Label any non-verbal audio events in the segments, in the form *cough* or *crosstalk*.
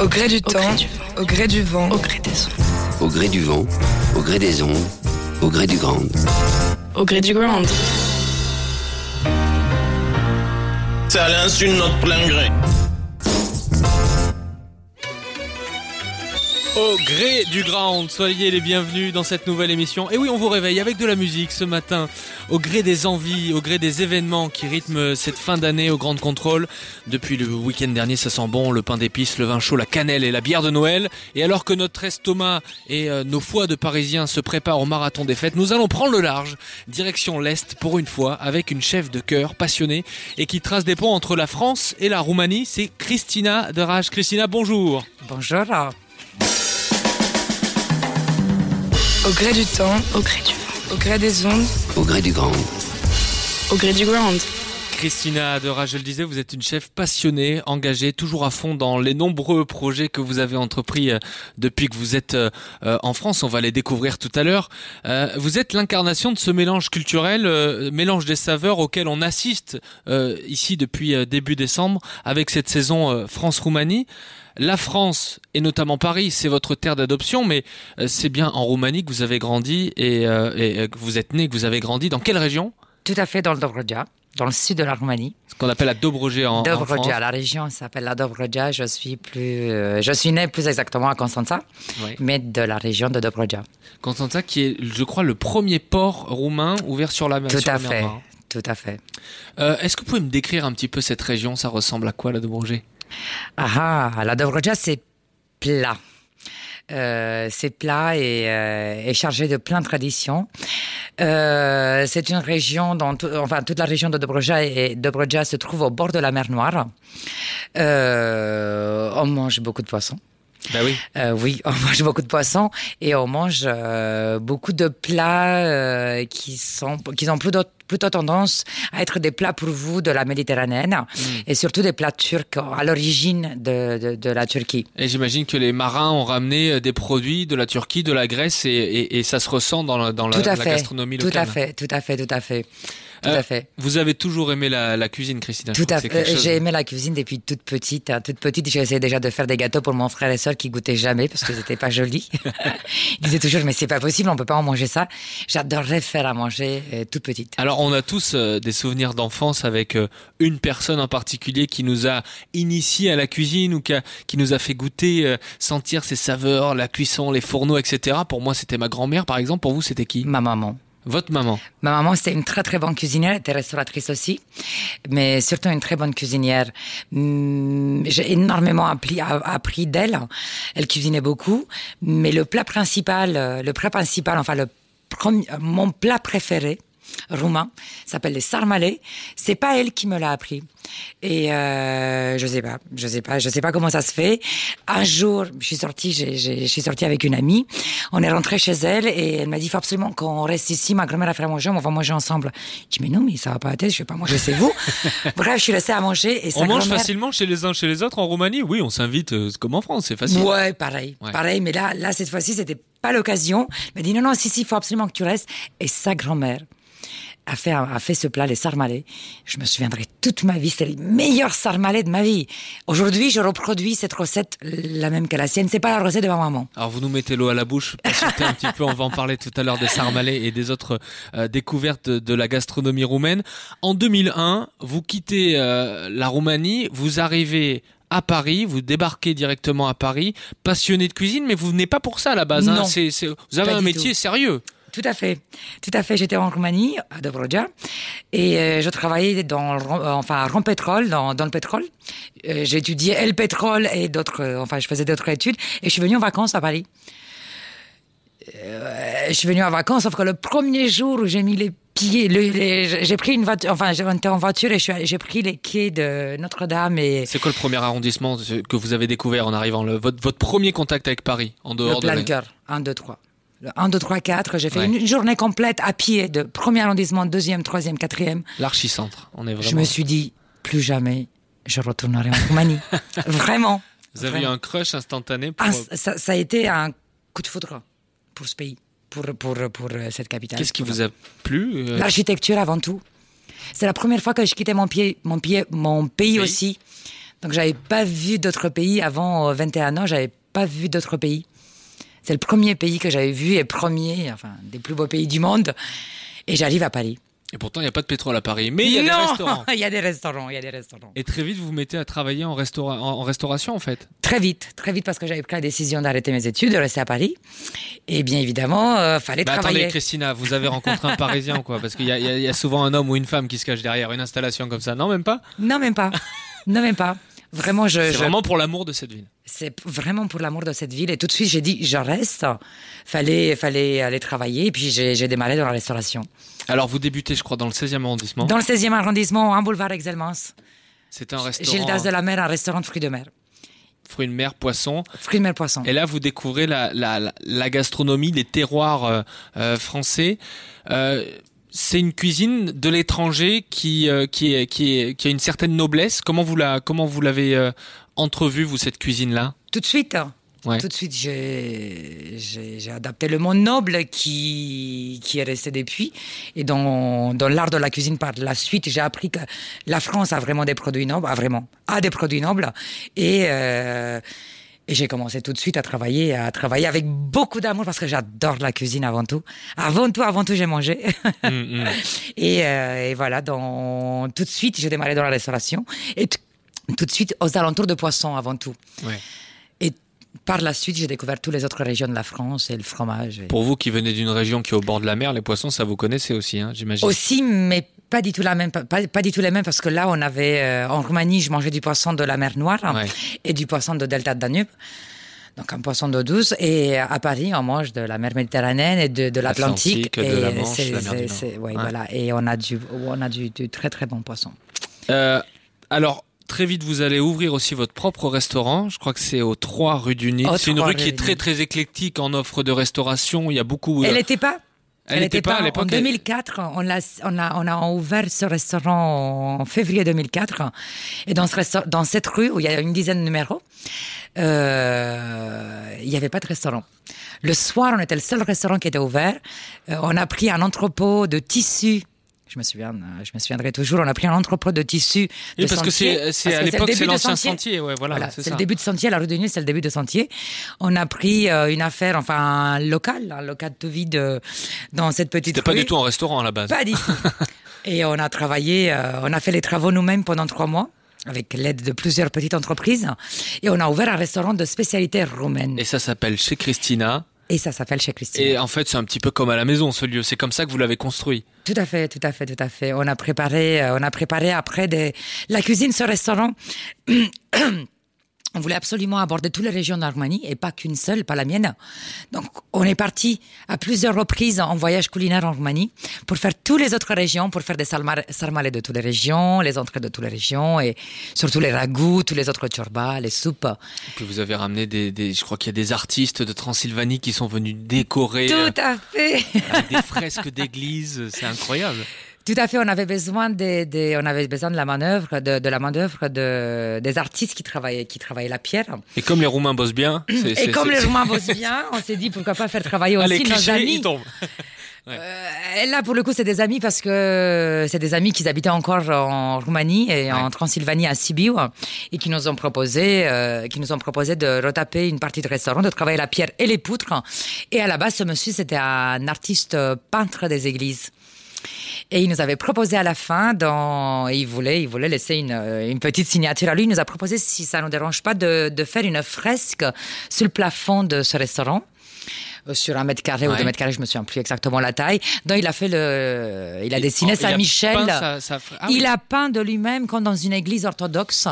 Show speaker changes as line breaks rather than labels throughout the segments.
Au gré du temps, au gré du vent,
Au gré des ondes.
Au gré du vent, au gré des ondes, au gré du grand.
Au gré du
à l'insu de notre plein gré.
Au gré du ground, soyez les bienvenus dans cette nouvelle émission. Et oui, on vous réveille avec de la musique ce matin, au gré des envies, au gré des événements qui rythment cette fin d'année au Grand Contrôle. Depuis le week-end dernier, ça sent bon, le pain d'épices, le vin chaud, la cannelle et la bière de Noël. Et alors que notre estomac et euh, nos foies de Parisiens se préparent au marathon des fêtes, nous allons prendre le large, direction l'Est pour une fois, avec une chef de cœur passionnée et qui trace des ponts entre la France et la Roumanie. C'est Christina de Rage. Christina, bonjour.
Bonjour. Au gré du temps,
Au gré du vent.
au gré des ondes,
Au gré du grand.
Au gré du ground.
Christina Adora, je le disais, vous êtes une chef passionnée, engagée, toujours à fond dans les nombreux projets que vous avez entrepris euh, depuis que vous êtes euh, euh, en France. On va les découvrir tout à l'heure. Vous êtes l'incarnation de ce mélange culturel, mélange des saveurs auquel on assiste ici depuis début décembre avec cette saison France-Roumanie. La France et notamment Paris, c'est votre terre d'adoption, mais euh, c'est bien en Roumanie que vous avez grandi et, euh, et, euh, que vous êtes né, que vous avez grandi. Dans quelle région?
Tout à fait dans le Dobroja, dans le sud de la Roumanie.
Ce qu'on appelle la Dobroge en, en France.
Dobroja, la région s'appelle la Dobroja. Je suis plus, euh, je suis né plus exactement à Constanța, mais de la région de Dobroja.
Constanța, qui est, je crois, le premier port roumain ouvert sur la mer.
Tout
sur
à
la mer
fait, tout à fait.
Euh, Est-ce que vous pouvez me décrire un petit peu cette région? Ça ressemble à quoi, la Dobroge
Ah, ah, la Dobroja, c'est plat. Euh, c'est plat et, euh, et chargé de plein de traditions. Euh, c'est une région dont, enfin, toute la région de Dobroja et Dobroja se trouve au bord de la mer Noire. On mange beaucoup de poissons.
Bah oui.
Euh, oui, on *laughs* mange beaucoup de poissons et on mange euh, beaucoup de plats euh, qui sont qui ont plutôt, plutôt tendance à être des plats pour vous de la Méditerranée et surtout des plats turcs à l'origine de, de, de la Turquie.
Et j'imagine que les marins ont ramené euh, des produits de la Turquie, de la Grèce, et, et- et ça se ressent dans la, dans la,
tout
la gastronomie
tout
locale.
à fait, tout à fait, tout à fait, tout
Euh,
à fait.
Vous avez toujours aimé la, la cuisine, Christina
Tout à
que
fait.
chose-
J'ai aimé la cuisine depuis toute petite. hein. Toute petite, j'essayais déjà de faire des gâteaux pour mon frère et soeur qui goûtaient jamais parce qu'ils n'étaient pas jolis. *laughs* Ils disaient toujours, mais c'est pas possible, on peut pas en manger ça. J'adorais faire à manger euh, toute petite.
Alors, on a tous euh, des souvenirs d'enfance avec euh, une personne en particulier qui nous a initiés à la cuisine ou qui, a- qui nous a fait goûter, euh, sentir ses saveurs, la cuisson, les fourneaux, etc. Pour moi, c'était ma grand-mère, par exemple. Pour vous, c'était qui?
Ma maman.
Votre maman.
Ma maman, c'était une très très bonne cuisinière, elle était restauratrice aussi, mais surtout une très bonne cuisinière. Hum, J'ai énormément appris, d'elle. Elle cuisinait beaucoup, mais le plat principal, le plat principal, enfin le premier, mon plat préféré, roumain, s'appelle les sarmalais. C'est pas elle qui me l'a appris. Et euh, je sais pas, je sais pas, je sais pas comment ça se fait. Un jour, je suis sortie, j'ai- j'ai- je suis sortie avec une amie. On est rentré chez elle et elle m'a dit, faut absolument qu'on reste ici. Ma grand-mère a fait à manger, on va manger ensemble. Je dis, mais non, mais ça va pas à tête, je vais pas manger, c'est vous. *laughs* Bref, je suis restée à manger et sa
On mange facilement chez les uns chez les autres en Roumanie? Oui, on s'invite euh, comme en France, c'est facile.
Ouais, pareil,
Ouais.
pareil. Mais là, là, cette fois-ci, c'était pas l'occasion. Elle m'a dit non, non, si, si, il faut absolument que tu restes. Et sa grand-mère a fait, a fait ce plat, les sarmalais. Je me souviendrai toute ma vie. C'est les meilleurs sarmalais de ma vie. Aujourd'hui, je reproduis cette recette, la même que la sienne. C'est pas la recette de ma maman.
Alors vous nous mettez l'eau à la bouche, patientez un petit peu, on va en parler tout à l'heure des sarmalais et des autres euh, découvertes de, la gastronomie roumaine. En 2001, vous quittez euh, la Roumanie, vous arrivez à Paris, vous débarquez directement à Paris, passionné de cuisine, mais vous venez pas pour ça à la base. hein. Vous avez un métier
tout.
sérieux.
Tout à fait, tout à fait. J'étais en Roumanie, à Dobroja, et euh, je travaillais dans, le euh, enfin, à Rompétrol, dans, dans le pétrole. Euh, j'ai étudié le pétrole et d'autres, euh, enfin, je faisais d'autres études, et je suis venue en vacances à Paris. Je suis venue en vacances, sauf que le premier jour où j'ai mis les pieds, le- j'ai pris une voiture, enfin, j'étais en voiture et j'ai pris les quais de Notre-Dame et
C'est quoi le premier arrondissement que vous avez découvert en arrivant le, votre, votre premier contact avec Paris en
le
dehors de
plein
la-
cœur. 1, 2, 3. Le 1, 2, 3, 4. J'ai fait
Ouais.
une journée complète à pied de premier arrondissement, deuxième, troisième, quatrième.
l'archicentre. On est vraiment.
Je me suis dit, plus jamais, je retournerai en Roumanie. *laughs* Vraiment.
Vous avez eu un crush instantané pour...
Ah, ça, ça a été un coup de foudre pour ce pays, pour, pour, pour euh, cette capitale.
Qu'est-ce qui vous a plu euh,
L'architecture avant tout. C'est la première fois que je quittais mon, pied, mon, pied, mon pays
Pays.
aussi. Donc, j'avais pas vu d'autres pays avant euh, 21 ans. J'avais pas vu d'autres pays. C'est le premier pays que j'avais vu et premier, enfin, des plus beaux pays du monde. Et j'arrive à Paris.
Et pourtant, il n'y a pas de pétrole à Paris, mais il y a des restaurants. *laughs*
il y a des restaurants, il y a des restaurants.
Et très vite, vous vous mettez à travailler en, restaura- en, restauration, en fait.
Très vite, très vite parce que j'avais pris la décision d'arrêter mes études, de rester à Paris. Et bien évidemment, euh, fallait
Mais
travailler.
attendez, Christina, vous avez rencontré un Parisien, quoi Parce qu'il y, y a souvent un homme ou une femme qui se cache derrière une installation comme ça. Non, même pas?
Non, même pas. non, même pas. Vraiment, je,
C'est
je-
vraiment pour l'amour de cette ville.
c'est vraiment pour l'amour de cette ville. Et tout de suite, j'ai dit, je reste. Fallait, fallait aller travailler. Et puis, j'ai démarré dans la restauration.
Alors, vous débutez, je crois, dans le 16e arrondissement.
Dans le 16e arrondissement, en boulevard Exelmans.
C'est un
Gildas
restaurant
de la Mer, un restaurant de fruits de mer.
fruits de mer, poissons.
Fruits de mer, poisson.
Et là, vous découvrez la, la, la- la gastronomie, les terroirs euh, euh, français. Euh, c'est une cuisine de l'étranger qui, euh, qui, est, qui, est, qui a une certaine noblesse. Comment vous la, comment vous l'avez euh, entrevue, vous, cette cuisine-là?
Tout de suite.
Ouais.
Tout de suite, j'ai j'ai- j'ai adapté le mot noble qui, qui est resté depuis. Et dans, dans l'art de la cuisine, par la suite, j'ai appris que la France a vraiment des produits nobles, a vraiment, a des produits nobles. Et, euh, et j'ai commencé tout de suite à travailler, à travailler avec beaucoup d'amour parce que j'adore la cuisine avant tout. Avant tout, avant tout, j'ai mangé. *laughs* Et, euh, et voilà, dans, tout de suite, j'ai démarré dans la restauration. Et tout de suite, aux alentours de poissons avant tout.
Ouais.
Et par la suite, j'ai découvert toutes les autres régions de la France et le fromage. et-
Pour vous qui venez d'une région qui est au bord de la mer, les poissons, ça vous connaissez aussi, hein, j'imagine.
Aussi, mais pas du tout la même, pas, pas du tout les mêmes parce que là, on avait euh, en Roumanie, je mangeais du poisson de la mer Noire
Ouais.
et du poisson de delta de Danube. Donc un poisson d'eau douce et à Paris on mange de la mer Méditerranéenne et de, de l'Atlantique
L'Atlantique, de la
et
Manche,
c'est-
la mer du
c'est-
Nord.
c'est- ouais,
Ouais.
voilà et on a du on a du, du très très bon poisson.
Euh, alors, très vite, vous allez ouvrir aussi votre propre restaurant. Je crois que c'est au 3 rue du.
Au
C'est une
3
rue qui est très très éclectique en offre de restauration. Il y a beaucoup.
Elle
euh,
n'était pas
Elle était pas à
En
l'époque, elle-
2004, on a, on, a, on a ouvert ce restaurant en février 2004. Et dans, ce dans cette rue où il y a une dizaine de numéros, euh, il n'y avait pas de restaurant. Le soir, on était le seul restaurant qui était ouvert. Euh, on a pris un entrepôt de tissus. Je me souviens, euh, je me souviendrai toujours. On a pris un entrepôt de tissus.
Oui, parce que
sentier,
c'est
parce
à l'époque c'est
de
l'ancien sentier. Ouais, voilà,
voilà,
c'est
le début de sentier, la rue de Nil, c'est le début de sentier. On a pris euh, une affaire, enfin un local, un local tout vide euh, dans cette petite
C'était pas du tout un restaurant à la base.
Pas du tout. *laughs* Et on a travaillé, euh, on a fait les travaux nous-mêmes pendant trois mois avec l'aide de plusieurs petites entreprises. Et on a ouvert un restaurant de spécialité roumaine.
Et ça s'appelle chez Christina.
Et ça s'appelle chez Christine.
Et en fait, c'est un petit peu comme à la maison ce lieu. C'est comme ça que vous l'avez construit.
Tout à fait, tout à fait, tout à fait. On a préparé, euh, on a préparé après des... la cuisine, ce restaurant. *clears throat* on voulait absolument aborder toutes les régions d'Armanie et pas qu'une seule, pas la mienne. Donc, on est parti à plusieurs reprises en voyage culinaire en Roumanie pour faire toutes les autres régions, pour faire des sarmalés de toutes les régions, les entrées de toutes les régions et surtout les ragoûts, tous les autres chorbas, les soupes.
Puis vous avez ramené des, des je crois qu'il y a des artistes de Transylvanie qui sont venus décorer.
Tout à fait.
des fresques d'église, c'est incroyable.
Tout à fait, on avait besoin de, on avait besoin de la manœuvre, de, de la manœuvre de, des artistes qui travaillaient, qui travaillaient la pierre.
Et comme les Roumains bossent bien.
Et comme les Roumains bossent bien, on s'est dit pourquoi pas faire travailler *laughs* aussi nos amis. Euh, là, pour le coup, c'est des amis parce que c'est des amis qui habitaient encore en Roumanie et en Transylvanie à Sibiu et qui nous ont proposé, euh, qui nous ont proposé de retaper une partie de restaurant, de travailler la pierre et les poutres. Et à la base, ce monsieur, c'était un artiste peintre des églises. Et il nous avait proposé à la fin, dans, il voulait, il voulait laisser une, euh, une petite signature à lui. Il nous a proposé, si ça ne nous dérange pas, de, de faire une fresque sur le plafond de ce restaurant euh, sur un mètre carré ou deux mètres carrés, je me souviens plus exactement la taille. Donc il a fait le, il a dessiné Saint-Michel. Ah il a peint de lui-même comme dans une église orthodoxe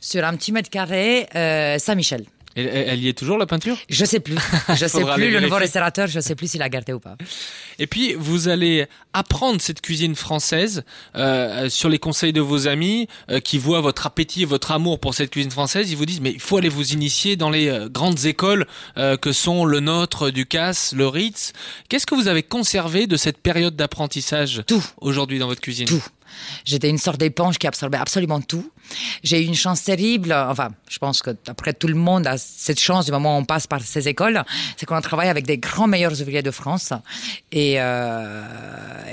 sur un petit mètre carré euh, Saint-Michel.
Elle, y est toujours la peinture?
Je sais plus. *laughs* Je sais plus. Le nouveau restaurateur, je sais plus s'il a gardé ou pas.
Et puis vous allez apprendre cette cuisine française euh, sur les conseils de vos amis euh, qui voient votre appétit votre amour pour cette cuisine française. Ils vous disent mais il faut aller vous initier dans les euh, grandes écoles que sont le Nôtre, Ducasse, le Ritz. Qu'est-ce que vous avez conservé de cette période d'apprentissage
Tout
aujourd'hui dans votre cuisine?
Tout. J'étais une sorte d'éponge qui absorbait absolument tout. J'ai eu une chance terrible. Enfin, je pense que après tout le monde a cette chance du moment où on passe par ces écoles, c'est qu'on travaille avec des grands meilleurs ouvriers de France. Et, euh,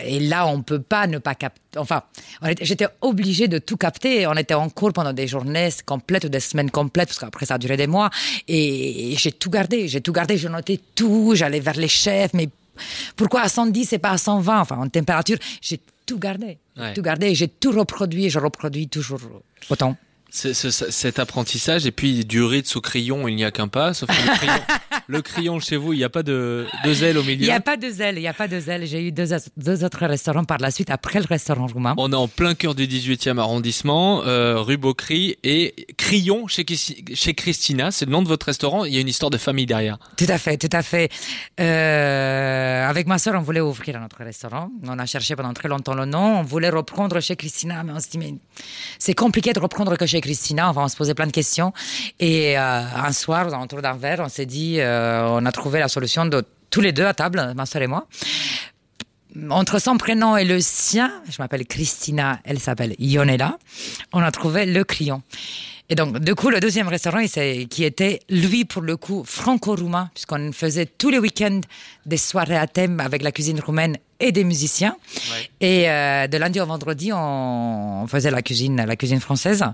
et là, on peut pas ne pas capter. Enfin, j'étais obligée de tout capter. On était en cours pendant des journées complètes ou des semaines complètes, parce qu'après ça a duré des mois. Et, j'ai tout gardé. J'ai tout gardé. Je notais tout. J'allais vers les chefs. Mais pourquoi à 110 et pas à 120 Enfin, en température, j'ai tout gardé. Tout gardé. J'ai tout reproduit je reproduis toujours autant.
Cet apprentissage et puis du Ritz au crayon, il n'y a qu'un pas. Sauf que le crayon, *laughs* le crayon chez vous, il n'y a pas de, de zèle au milieu.
Il n'y a pas de zèle, il n'y a pas de zèle. J'ai eu deux, deux, autres restaurants par la suite après le restaurant roumain.
On est en plein cœur du 18e arrondissement, euh, rue Beaucry et Crayon chez, chez Christina. C'est le nom de votre restaurant. Il y a une histoire de famille derrière.
Tout à fait, tout à fait. Euh, avec ma soeur, on voulait ouvrir notre restaurant. On a cherché pendant très longtemps le nom. On voulait reprendre chez Christina, mais on se dit mais c'est compliqué de reprendre que chez Christina. Enfin, on se posait plein de questions. Et euh, un soir, autour d'un verre, on s'est dit euh, on a trouvé la solution de tous les deux à table, ma soeur et moi. Entre son prénom et le sien, je m'appelle Christina, elle s'appelle Ionella, on a trouvé le crayon. Et donc, du coup, le deuxième restaurant, qui était, lui, pour le coup, franco-roumain, puisqu'on faisait tous les week-ends des soirées à thème avec la cuisine roumaine et des musiciens. Et euh, de lundi au vendredi, on, faisait la cuisine, la cuisine française.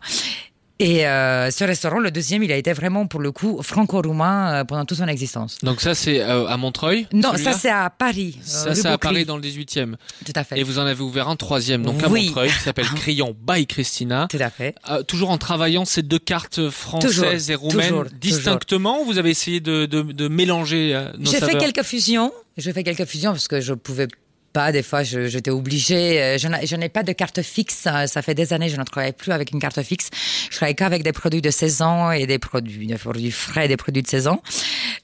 Et euh, ce restaurant, le deuxième, il a été vraiment pour le coup franco-roumain euh, pendant toute son existence.
Donc ça, c'est euh, à Montreuil
Non, ça c'est à Paris.
Ça c'est à Paris dans le 18e.
Tout à fait.
Et vous en avez ouvert un troisième, donc à Montreuil, qui s'appelle. *laughs* Crayon by Christina.
Tout à fait.
toujours en travaillant ces deux cartes françaises et roumaines distinctement, vous avez essayé de, de, de mélanger nos
J'ai fait quelques fusions. J'ai fait quelques fusions parce que je pouvais pas. Des fois, j'étais obligée. Euh, je n'ai pas de carte fixe. Ça fait des années que je ne travaille plus avec une carte fixe. Je travaille qu'avec des produits de saison et des produits, des produits frais, des produits de saison.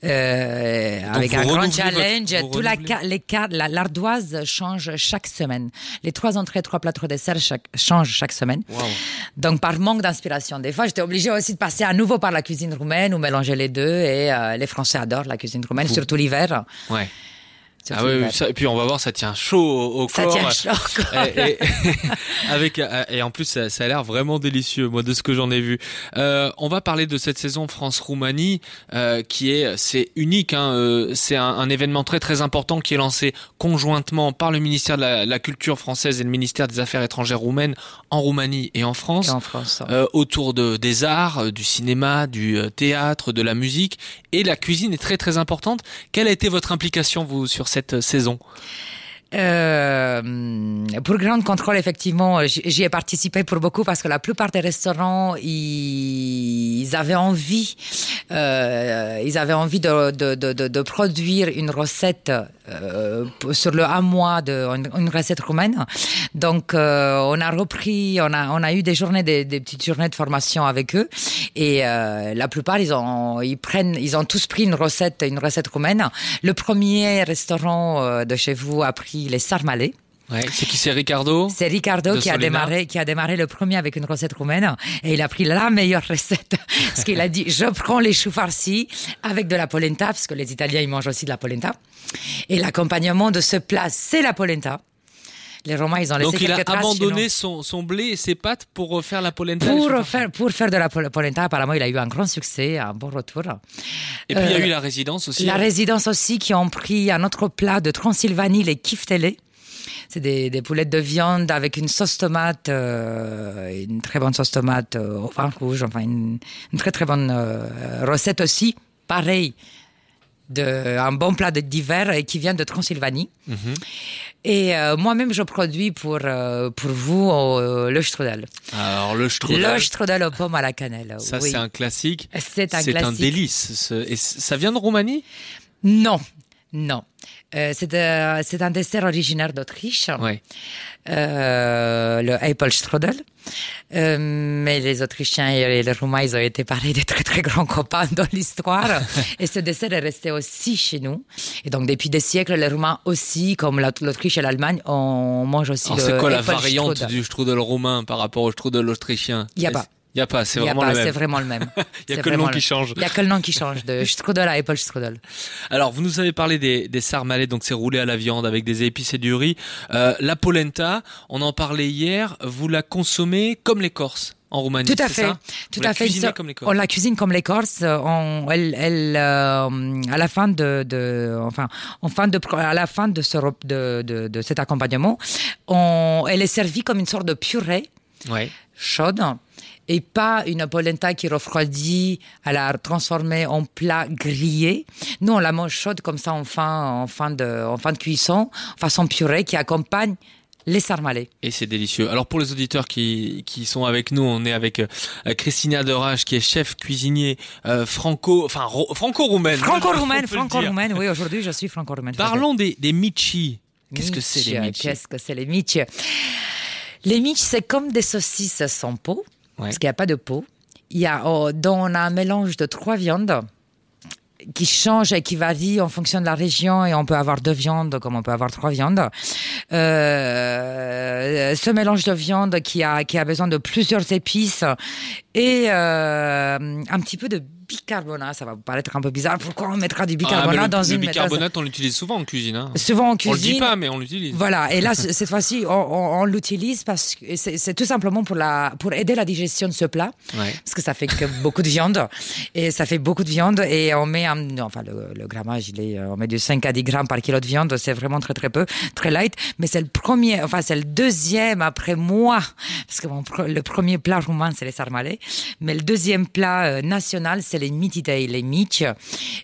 Euh, avec un grand challenge. Tout la, les l'ardoise change chaque semaine. Les trois entrées, trois plats, trois desserts chaque, changent chaque semaine. Donc, par manque d'inspiration. Des fois, j'étais obligée aussi de passer à nouveau par la cuisine roumaine ou mélanger les deux. Et euh, les Français adorent la cuisine roumaine, surtout l'hiver.
Ouais. Ah oui, et puis on va voir, ça tient chaud au,
ça
corps.
Ça tient chaud.
Et, *laughs* avec euh, et en plus, ça, ça a l'air vraiment délicieux, moi, de ce que j'en ai vu. Euh, on va parler de cette saison France-Roumanie, euh, qui est, c'est unique. Hein, euh, c'est un, un, événement très très important qui est lancé conjointement par le ministère de la, la, Culture française et le ministère des Affaires étrangères roumaines en Roumanie et en France,
et en France
euh, autour de des arts, euh, du cinéma, du théâtre, de la musique, et la cuisine est très très importante. Quelle a été votre implication vous sur cette saison
euh, pour Grand Contrôle, effectivement, j'y ai participé pour beaucoup parce que la plupart des restaurants, ils avaient envie euh, ils avaient envie de produire une recette euh, sur le un mois de une, une recette roumaine. Donc euh, on a repris, on a on a eu des journées, des, des petites journées de formation avec eux et euh, la plupart ils ont ils prennent, ils ont tous pris une recette, une recette roumaine. Le premier restaurant euh, de chez vous a pris les sarmalés.
Ouais, c'est qui c'est Ricardo
C'est Ricardo qui a démarré, qui a démarré le premier avec une recette roumaine et il a pris la meilleure recette. *laughs* Parce qu'il a dit, je prends les choux farcis avec de la polenta, parce que les Italiens, ils mangent aussi de la polenta. Et l'accompagnement de ce plat, c'est la polenta. Les Romains, ils ont laissé
Donc il a abandonné son, son blé et ses pâtes pour refaire la polenta.
Pour faire, pour faire de la pol- polenta, apparemment, il a eu un grand succès, un bon retour.
Et puis il y a
Euh,
eu la résidence aussi.
La résidence aussi qui ont pris un autre plat de Transylvanie, les kiftelés. C'est des, des poulettes de viande avec une sauce tomate, euh, une très bonne sauce tomate euh, au vin rouge, enfin une, une très très bonne euh, recette aussi. Pareil, de, un bon plat d'hiver qui vient de Transylvanie.
Mhm.
Et euh, moi-même, je produis pour, euh, pour vous euh, le strudel.
Alors le strudel,
Le strudel aux pommes à la cannelle.
ça
oui.
c'est un classique.
C'est un
C'est un
classique.
délice. ce- Et ça vient de Roumanie?
Non, non. Euh, c'est euh, c'est un dessert originaire d'Autriche,
Ouais.
euh, le Apfelstrudel. Euh, mais les Autrichiens et les Roumains, ils ont été pareil des très très grands copains dans l'histoire. *laughs* et ce dessert est resté aussi chez nous. Et donc depuis des siècles, les Roumains aussi, comme la- l'Autriche et l'Allemagne, on mange aussi
Alors
le
c'est quoi la variante du strudel roumain par rapport au strudel autrichien?
A pas.
Il y a pas, c'est vraiment le
C'est
même.
vraiment le même. *laughs*
Il y a
C'est
que le nom qui change.
Il y a que le nom qui change, de strudel à Apfelstrudel.
Alors, vous nous avez parlé des, des sarmalais, donc c'est roulé à la viande avec des épices et du riz. Euh, la polenta, on en parlait hier, vous la consommez comme les Corses en Roumanie.
Tout à
c'est
fait,
ça?
Tout
Vous
à
la
fait.
comme les
on
Corses.
la cuisine comme les Corses. On, elle, elle, euh, à la fin de, de enfin, en fin de, à la fin de ce, de, de, de cet accompagnement, on, elle est servie comme une sorte de purée
Ouais.
chaude et pas une polenta qui refroidit à la transformer en plat grillé. Nous, on la mange chaude comme ça en fin, en fin de, en fin de cuisson, façon purée qui accompagne les sarmalés.
Et c'est délicieux. Alors pour les auditeurs qui, qui sont avec nous, on est avec euh, Christina Derage qui est chef cuisinier euh, franco, enfin ro- franco-roumaine.
Franco-roumaine, *laughs* franco-roumaine. Oui, aujourd'hui, je suis franco-roumaine.
Parlons des, des michi. Qu'est-ce que c'est les
michi? Qu'est-ce que c'est les michi? Les michi, c'est comme des saucisses sans peau, Parce qu'il n'y a pas de peau. Il y a, oh, on a un mélange de trois viandes qui change et qui varie en fonction de la région et on peut avoir deux viandes comme on peut avoir trois viandes. Euh, ce mélange de viande qui a qui a besoin de plusieurs épices et euh, un petit peu de bicarbonate, ça va vous paraître un peu bizarre. Pourquoi on mettra du
Ah,
bicarbonate
le,
dans
le
une
bicarbonate, on l'utilise souvent en cuisine. Hein.
Souvent en
On
cuisine.
le dit pas, mais on l'utilise.
Voilà, et là, *laughs* cette fois-ci, on, on- on l'utilise parce que c'est tout simplement pour, la, pour aider la digestion de ce plat,
Ouais.
parce que ça fait que *laughs* beaucoup de viande, et ça fait beaucoup de viande, et on met, un- enfin, le, le grammage, il est, on met du 5 à 10 grammes par kilo de viande, c'est vraiment très très peu, très light, mais c'est le premier, enfin, c'est le deuxième après moi, parce que mon le premier plat roumain, c'est les sarmalais, mais le deuxième plat euh, national, c'est les mitidei, les mitch,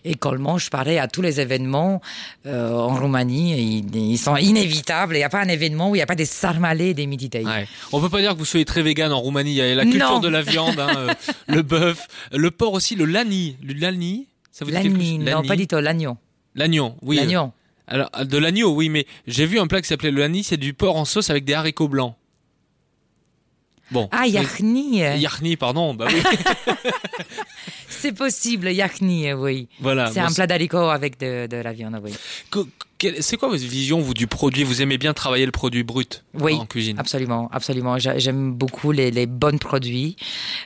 et le mange pareil à tous les événements euh, en Roumanie, ils, ils sont inévitables, il n'y a pas un événement où il n'y a pas des sarmalais et des mitidei.
Ouais. On peut pas dire que vous soyez très vegan en Roumanie. Il y a la culture
Non.
de la viande, hein, euh, *laughs* le bœuf, le porc aussi, le lani. Le lani, ça vous dit quelque
L'agneau,
chose
non,
Lani.
pas du tout, l'agneau.
L'agneau, oui.
L'agneau.
Alors, de l'agneau, oui, mais j'ai vu un plat qui s'appelait le lani, c'est du porc en sauce avec des haricots blancs. Bon.
Ah, yachni.
Yarni, pardon, bah oui. *laughs*
C'est possible, yachni, oui.
voilà.
C'est
Bon,
un plat d'haricots avec de, de la viande, oui.
C'est quoi votre vision, vous, du produit? Vous aimez bien travailler le produit brut
Oui,
en cuisine?
absolument, absolument. J'a- J'aime beaucoup les, les bons produits.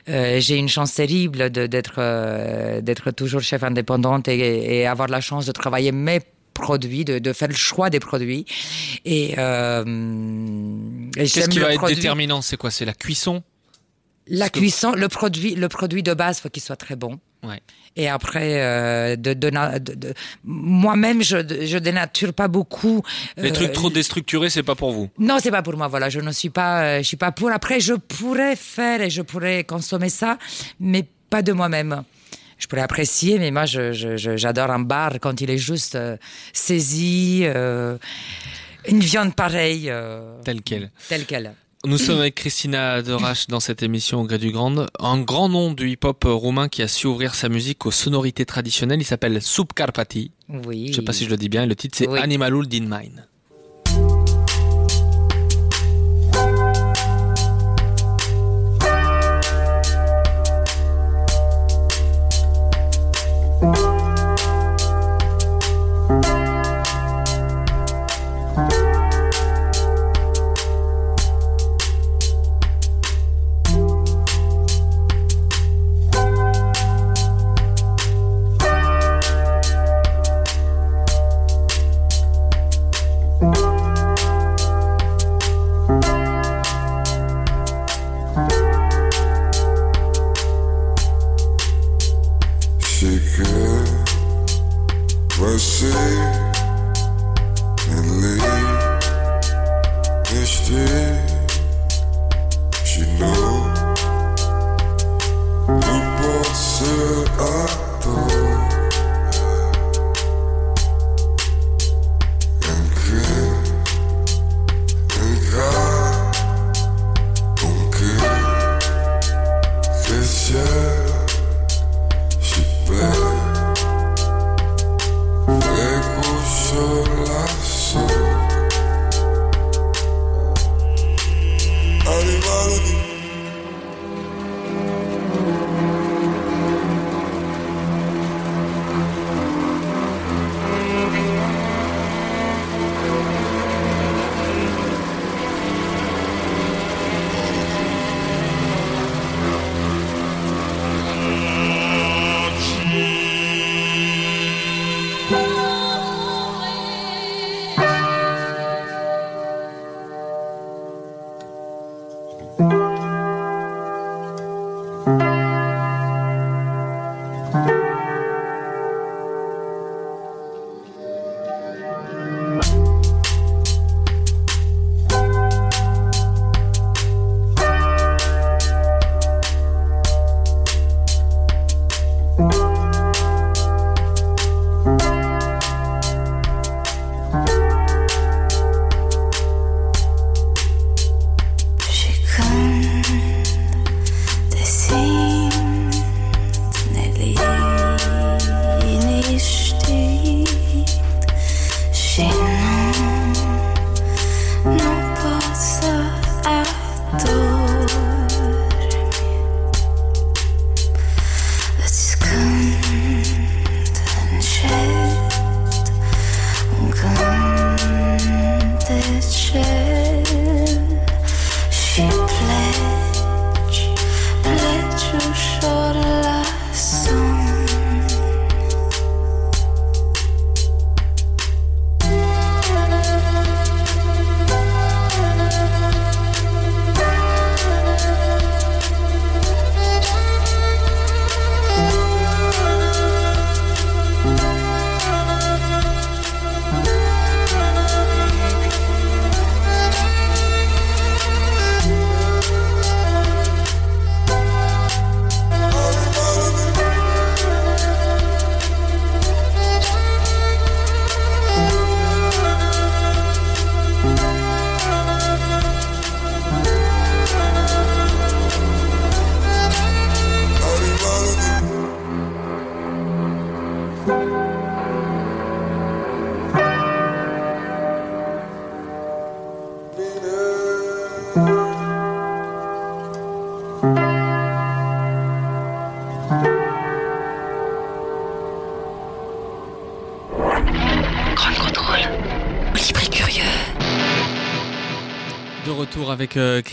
Euh, J'ai une chance terrible d'être euh, d'être toujours chef indépendante et, et avoir la chance de travailler mes produits, de, de faire le choix des produits. Et, euh, et
Qu'est-ce qui va être déterminant C'est quoi? C'est la cuisson?
La
que-
cuisson, le produit, le produit de base, faut qu'il soit très bon.
Ouais.
Et après, euh, de, de, na- de- de- moi-même, je, je dénature pas beaucoup.
Les
euh,
trucs trop déstructurés, c'est pas pour vous?
Non, c'est pas pour moi. Voilà, je ne suis pas, euh, je suis pas pour. Après, je pourrais faire et je pourrais consommer ça, mais pas de moi-même. Je pourrais apprécier, mais moi, je, je- je- j'adore un bar quand il est juste euh, saisi, euh, une viande pareille, euh,
Tel quel.
telle qu'elle.
Nous sommes avec Christina Derache dans cette émission au gré du Grand. Un grand nom du hip-hop roumain qui a su ouvrir sa musique aux sonorités traditionnelles. Il s'appelle Subcarpati.
Oui.
Je sais pas si je le dis bien. Le titre c'est
Oui.
Animalul din Mine.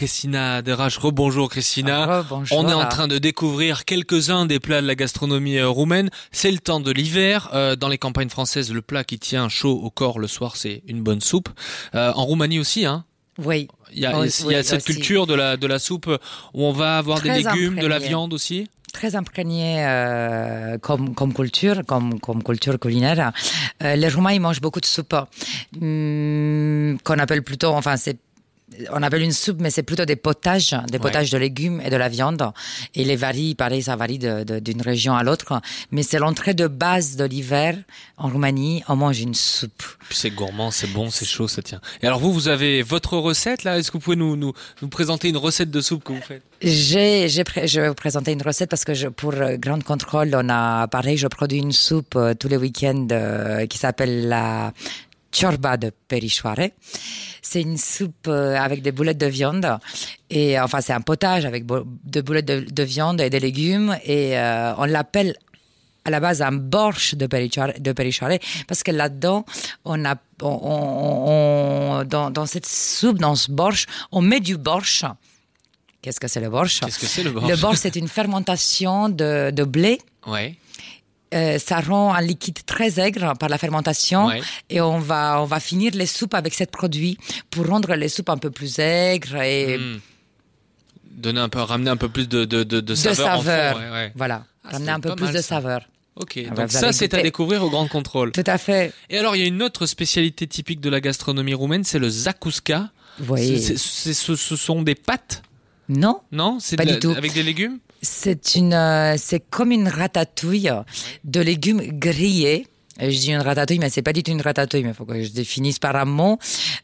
Christina Derache. Rebonjour Christina.
Rebonjour.
On est en train de découvrir quelques-uns des plats de la gastronomie euh, roumaine. C'est le temps de l'hiver. Euh, dans les campagnes françaises, le plat qui tient chaud au corps le soir, c'est une bonne soupe. Euh, en Roumanie aussi, hein.
Oui.
Il y a, il y a cette
aussi.
culture de la de la soupe où on va avoir des légumes, de la viande aussi.
très imprégné euh, comme, comme culture, comme, comme culture culinaire. Euh, les Roumains, ils mangent beaucoup de soupe, hum, qu'on appelle plutôt, enfin, c'est on appelle une soupe, mais c'est plutôt des potages, des potages de légumes et de la viande. Et les varie, pareil, ça varie d'une région à l'autre. Mais c'est l'entrée de base de l'hiver. En Roumanie, on mange une soupe.
C'est gourmand, c'est bon, c'est chaud, ça tient. Et alors vous, vous avez votre recette là? Est-ce que vous pouvez nous, nous, nous présenter une recette de soupe que vous faites?
J'ai, j'ai je vais vous présenter une recette parce que je, pour euh, Grand Contrôle, on a, pareil, je produis une soupe euh, tous les week-ends euh, qui s'appelle la ciorba de perichoare. C'est une soupe euh, avec des boulettes de viande et euh, enfin c'est un potage avec bo- de boulettes de, de viande et des légumes et euh, on l'appelle à la base un borsch de Perichare, parce que là-dedans, on a, on, on- on- dans, dans cette soupe, dans ce borsch, on met du borsch. Qu'est-ce que c'est le borsch?
Qu'est-ce que c'est le borsch?
Le borsch, c'est une fermentation de, de blé.
Ouais.
Euh, ça rend un liquide très aigre par la fermentation
Ouais.
et on va on va finir les soupes avec ce produit pour rendre les soupes un peu plus aigres et
Hmm. Donner un peu, ramener un peu plus de, de, de, de
de
saveur. fond,
saveur.
ouais, ouais.
Voilà,
Ah,
ramener un peu plus
mal,
de
ça.
saveur.
Ok,
Ah,
donc
vous
ça c'est à découvrir au Grand Contrôle.
Tout à fait.
Et alors il y a une autre spécialité typique de la gastronomie roumaine, c'est le zakouska.
Oui.
Ce, ce sont des pâtes,
Non,
non C'est
Pas
de
du tout.
Avec des légumes?
C'est une, euh, c'est comme une ratatouille de légumes grillés. Euh, Je dis une ratatouille, mais c'est pas du tout une ratatouille, mais il faut que je définisse par un mot.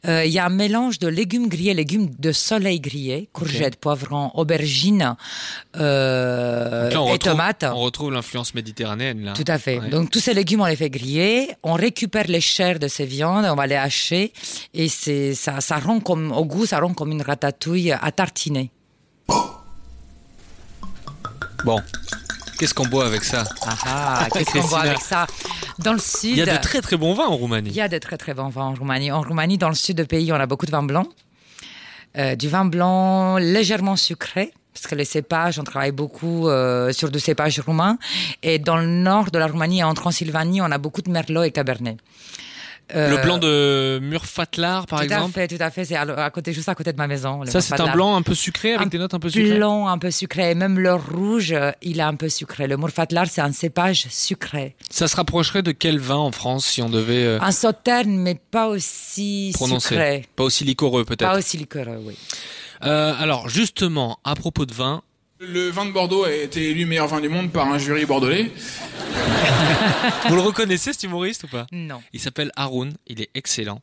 Euh, Il y a un mélange de légumes grillés, légumes de soleil grillés, courgettes, poivrons, aubergines euh,
là,
et
retrouve,
tomates.
On retrouve l'influence méditerranéenne là.
Tout à fait.
Ouais.
Donc tous ces légumes, on les fait griller, on récupère les chairs de ces viandes, on va les hacher, et c'est ça, ça rend comme au goût, ça rend comme une ratatouille à tartiner.
Bon, qu'est-ce qu'on boit avec ça
Ah ah, qu'est-ce qu'on
Christina.
avec ça Dans le sud,
Il y a de très très bons vins en Roumanie.
il y a de très très bons vins en Roumanie. En Roumanie, dans le sud du pays, on a beaucoup de vin blanc. Euh, du vin blanc légèrement sucré, parce que les cépages, on travaille beaucoup euh, sur du cépage roumain. Et dans le nord de la Roumanie et en Transylvanie, on a beaucoup de merlot et cabernet. Euh,
Le blanc de Murfatlar par
tout
exemple.
à fait, tout à fait. C'est à, à côté, juste à côté de ma maison. le
Ça c'est un blanc un peu sucré avec
Un
des notes un peu sucrées.
Blanc un peu sucré. Et même le rouge, euh, il est un peu sucré. Le Murfatlar, c'est un cépage sucré.
Ça se rapprocherait de quel vin en France si on devait euh,
Un sauterne, mais pas aussi
prononcer?
sucré.
Pas aussi liquoreux peut-être.
Pas aussi liquoreux, oui.
Euh, alors justement, à propos de vin,
Le vin de Bordeaux a été élu meilleur vin du monde par un jury bordelais.
vous le reconnaissez cet humoriste ou pas
Non.
Il s'appelle Haroun, il est excellent.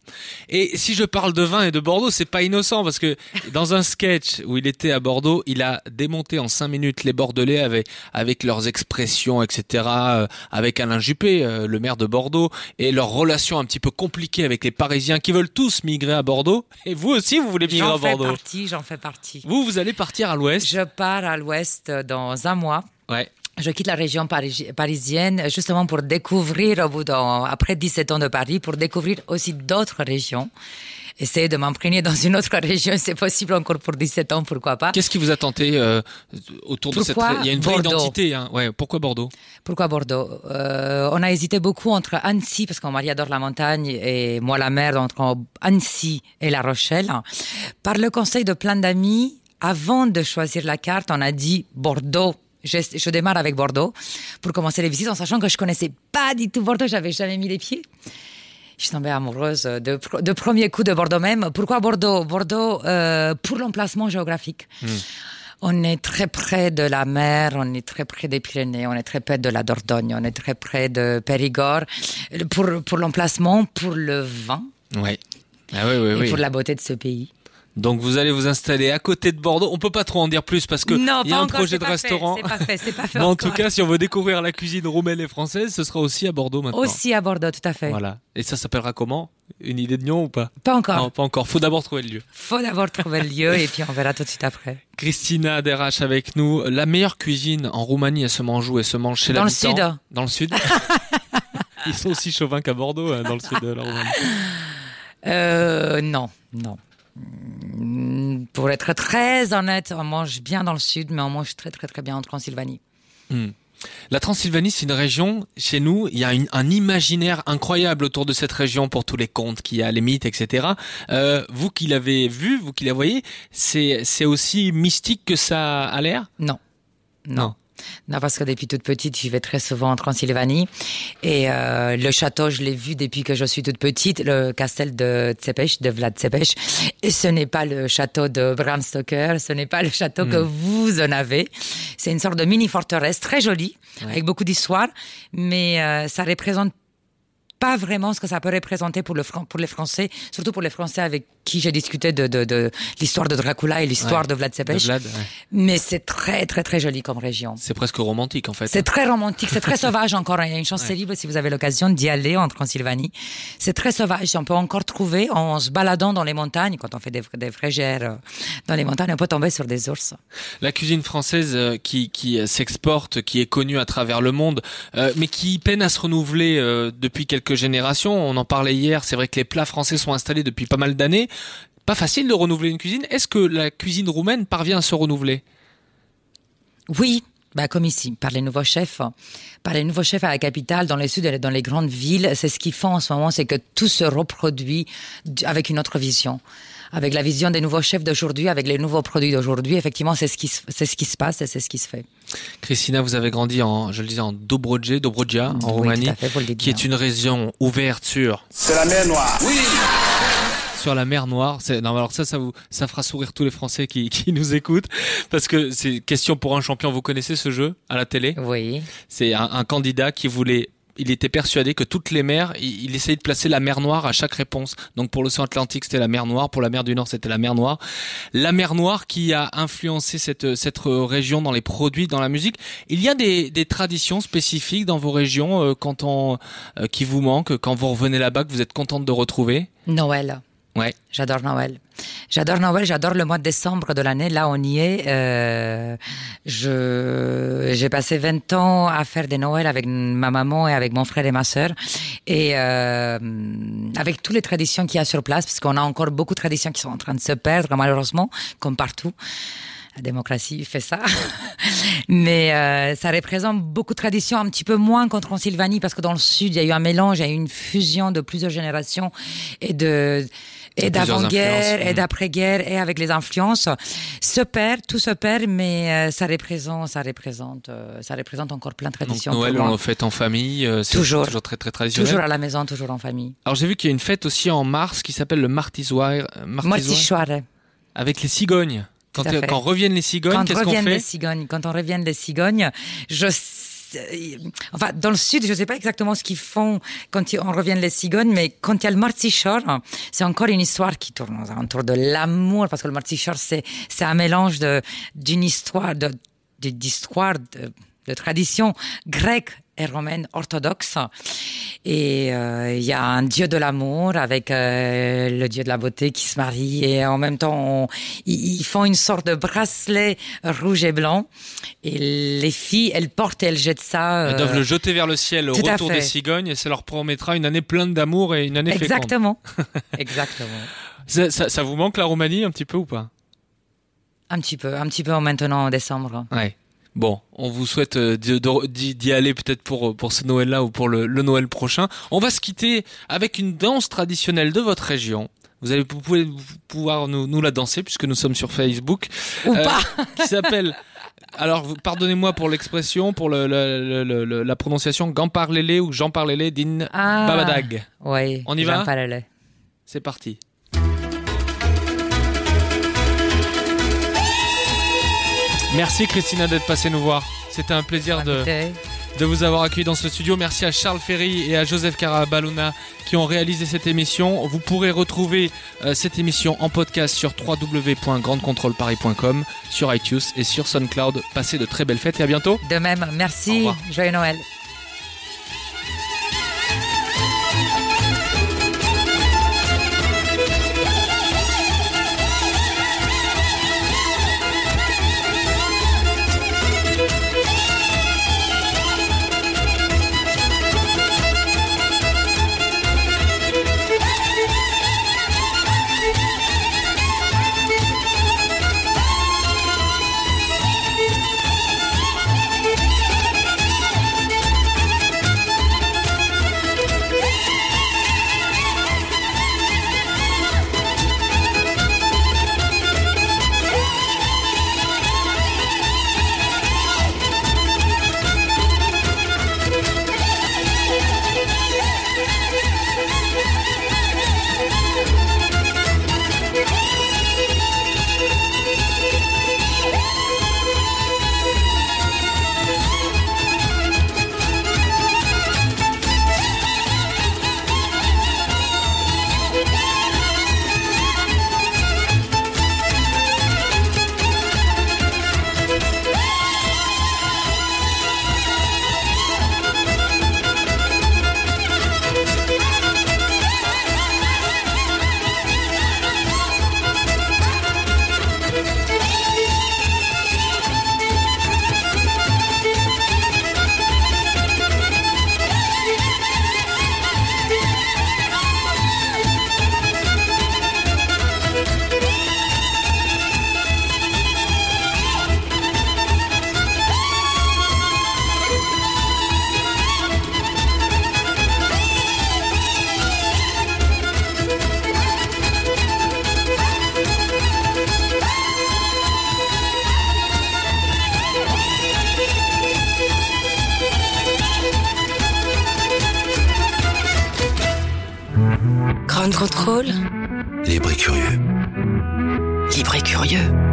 Et si je parle de vin et de Bordeaux, c'est pas innocent parce que dans un sketch où il était à Bordeaux, il a démonté en cinq minutes les Bordelais avec, avec leurs expressions, etc., euh, avec Alain Juppé, euh, le maire de Bordeaux, et leurs relations un petit peu compliquées avec les Parisiens qui veulent tous migrer à Bordeaux. Et vous aussi, vous voulez migrer
J'en
à
fais
Bordeaux.
partie, j'en fais partie.
Vous, vous allez partir à l'ouest.
Je pars à l'ouest dans un mois.
Ouais.
Je quitte la région parisi- parisienne justement pour découvrir, au bout d'un, après 17 ans de Paris, pour découvrir aussi d'autres régions. Essayer de m'imprégner dans une autre *laughs* région, c'est possible encore pour 17 ans, pourquoi pas.
Qu'est-ce qui vous a tenté euh, autour de cette... Il y a une vraie
Bordeaux
identité. Hein. Ouais, pourquoi Bordeaux?
Pourquoi Bordeaux? Euh, On a hésité beaucoup entre Annecy, parce que mon mari adore la montagne, et moi la mer, entre Annecy et La Rochelle. Par le conseil de plein d'amis, avant de choisir la carte, on a dit Bordeaux. Je, je démarre avec Bordeaux pour commencer les visites, en sachant que je connaissais pas du tout Bordeaux, j'avais jamais mis les pieds. Je suis tombée amoureuse de, pr- de premier coup de Bordeaux même. Pourquoi Bordeaux? Bordeaux euh, pour l'emplacement géographique. On est très près de la mer, on est très près des Pyrénées, on est très près de la Dordogne, on est très près de Périgord. Pour, pour l'emplacement, pour le vin.
Ah oui, oui,
et
oui.
pour la beauté de ce pays.
Donc vous allez vous installer à côté de Bordeaux. On peut pas trop en dire plus parce que il y a un
encore,
projet de restaurant.
C'est pas fait, c'est pas *laughs* fait
Mais en tout cas, si on veut découvrir la cuisine roumaine et française, ce sera aussi à Bordeaux maintenant.
Aussi à Bordeaux, tout à fait.
Voilà. Et ça s'appellera comment? Une idée de nom ou pas?
Pas encore.
Non, pas encore. Faut d'abord trouver le lieu.
Faut d'abord trouver le lieu et puis on verra tout de suite après. *laughs*
Christina Derache avec nous. La meilleure cuisine en Roumanie, elle se mange où? Elle se mange chez
Dans le sud.
Dans le sud. *laughs* Ils sont aussi chauvins qu'à Bordeaux, hein, dans le sud de la Roumanie.
Euh, non, non. Mm, Pour être très honnête, on mange bien dans le sud, mais on mange très très très bien en Transylvanie.
Hmm. La Transylvanie, c'est une région, chez nous, il y a une- un imaginaire incroyable autour de cette région pour tous les contes qu'il y a, les mythes, etc. Euh, vous qui l'avez vu, vous qui la voyez, c'est c'est aussi mystique que ça a l'air?
Non. Non. Non, parce que depuis toute petite, j'y vais très souvent en Transylvanie. Et euh, le château, je l'ai vu depuis que je suis toute petite, le castel de Tsepech, de Vlad Tsepech. Et ce n'est pas le château de Bram Stoker, ce n'est pas le château que vous en avez. C'est une sorte de mini-forteresse très jolie, avec beaucoup d'histoire, mais euh, ça représente pas vraiment ce que ça peut représenter pour, le, Fran- pour les Français, surtout pour les Français avec qui j'ai discuté de, de, de l'histoire de Dracula et l'histoire
Ouais.
de Vlad
ouais.
Mais c'est très, très, très joli comme région.
C'est presque romantique en fait.
C'est très romantique, c'est très *laughs* sauvage encore. Il y a une chance terrible si vous avez l'occasion d'y aller en Transylvanie. C'est très sauvage. On peut encore trouver, en se baladant dans les montagnes, quand on fait des, des frégères euh, dans les montagnes, on peut tomber sur des ours.
La cuisine française euh, qui, qui euh, s'exporte, qui est connue à travers le monde, mais qui peine à se renouveler depuis quelques générations. On en parlait hier, c'est vrai que les plats français sont installés depuis pas mal d'années. Pas facile de renouveler une cuisine. Est-ce que la cuisine roumaine parvient à se renouveler?
Oui, bah comme ici, par les nouveaux chefs, par les nouveaux chefs à la capitale, dans les sud et dans les grandes villes, c'est ce qu'ils font en ce moment, c'est que tout se reproduit avec une autre vision. Avec la vision des nouveaux chefs d'aujourd'hui, avec les nouveaux produits d'aujourd'hui, effectivement, c'est ce qui se, c'est ce qui se passe et c'est ce qui se fait.
Christina, vous avez grandi en, je le disais, en Dobroje, Dobroja, en
Oui,
Roumanie,
tout à fait,
qui est une région ouverte sur
C'est la mer Noire. Oui.
sur la mer Noire. C'est, non, alors ça, ça vous, ça fera sourire tous les Français qui, qui nous écoutent, parce que c'est question pour un champion. Vous connaissez ce jeu à la télé?
Oui.
C'est un, un candidat qui voulait. Il était persuadé que toutes les mers, il, essayait de placer la mer Noire à chaque réponse. Donc pour l'océan Atlantique, c'était la mer Noire. Pour la mer du Nord, c'était la mer Noire. La mer Noire qui a influencé cette, cette région dans les produits, dans la musique. Il y a des, des traditions spécifiques dans vos régions euh, quand on, euh, qui vous manquent, quand vous revenez là-bas, que vous êtes contente de retrouver?
Noël.
Ouais.
J'adore Noël. J'adore Noël, j'adore le mois de décembre de l'année. Là, on y est. Euh, je, j'ai passé 20 ans à faire des Noëls avec ma maman et avec mon frère et ma sœur. Et euh, avec toutes les traditions qu'il y a sur place, parce qu'on a encore beaucoup de traditions qui sont en train de se perdre, malheureusement, comme partout. La démocratie fait ça. *laughs* Mais euh, ça représente beaucoup de traditions, un petit peu moins qu'en Transylvanie, parce que dans le sud, il y a eu un mélange, il y a eu une fusion de plusieurs générations et de et d'avant-guerre et
mm.
d'après-guerre et avec les influences se perd, tout se perd, mais euh, ça représente, ça représente, euh, ça représente encore plein de
Donc
traditions.
Noël,
pour
on le fête en famille. euh, C'est
Toujours.
toujours très très traditionnel.
Toujours à la maison, toujours en famille.
Alors j'ai vu qu'il y a une fête aussi en mars qui s'appelle le Martisoir. avec les cigognes. Quand, quand reviennent les cigognes,
Quand
qu'est-ce qu'on
reviennent
fait?
les cigognes, quand on revient des cigognes, je sais- enfin dans le sud, je sais pas exactement ce qu'ils font quand on revient les cigognes, mais quand il y a le Mortichor, c'est encore une histoire qui tourne autour de l'amour, parce que le Mortichor c'est un mélange d'une histoire d'histoire de tradition grecque et romaine orthodoxe. Et euh, il y a un dieu de l'amour avec euh, le dieu de la beauté qui se marie et en même temps ils, font une sorte de bracelet rouge et blanc et les filles elles portent et elles jettent ça.
Elles
euh,
doivent le jeter vers le ciel au retour des cigognes et ça leur promettra une année pleine d'amour et une année féconde.
Exactement. *laughs* Exactement.
Ça, ça- ça vous manque la Roumanie un petit peu ou pas?
Un petit peu, un petit peu maintenant en décembre.
Ouais. Bon, on vous souhaite euh, d'y aller peut-être pour pour ce Noël-là ou pour le, le Noël prochain. On va se quitter avec une danse traditionnelle de votre région. Vous allez vous pouvez pouvoir nous, nous la danser puisque nous sommes sur Facebook.
Ou
Euh,
pas. *laughs*
qui s'appelle. Alors, pardonnez-moi pour l'expression, pour le, le- la prononciation Gamparlele ou Jean Parlele din
Ah.
Babadag.
Oui.
On y va? C'est parti. Merci Christina d'être passée nous voir. C'était un plaisir de, vous avoir accueilli dans ce studio. Merci à Charles Ferry et à Joseph Carabaluna qui ont réalisé cette émission. Vous pourrez retrouver euh, cette émission en podcast sur www.grandecontrôleparis.com, sur iTunes et sur SoundCloud. Passez de très belles fêtes et à bientôt.
De même, merci. Joyeux Noël.
Contrôle.
Libre et curieux.
Libre et curieux.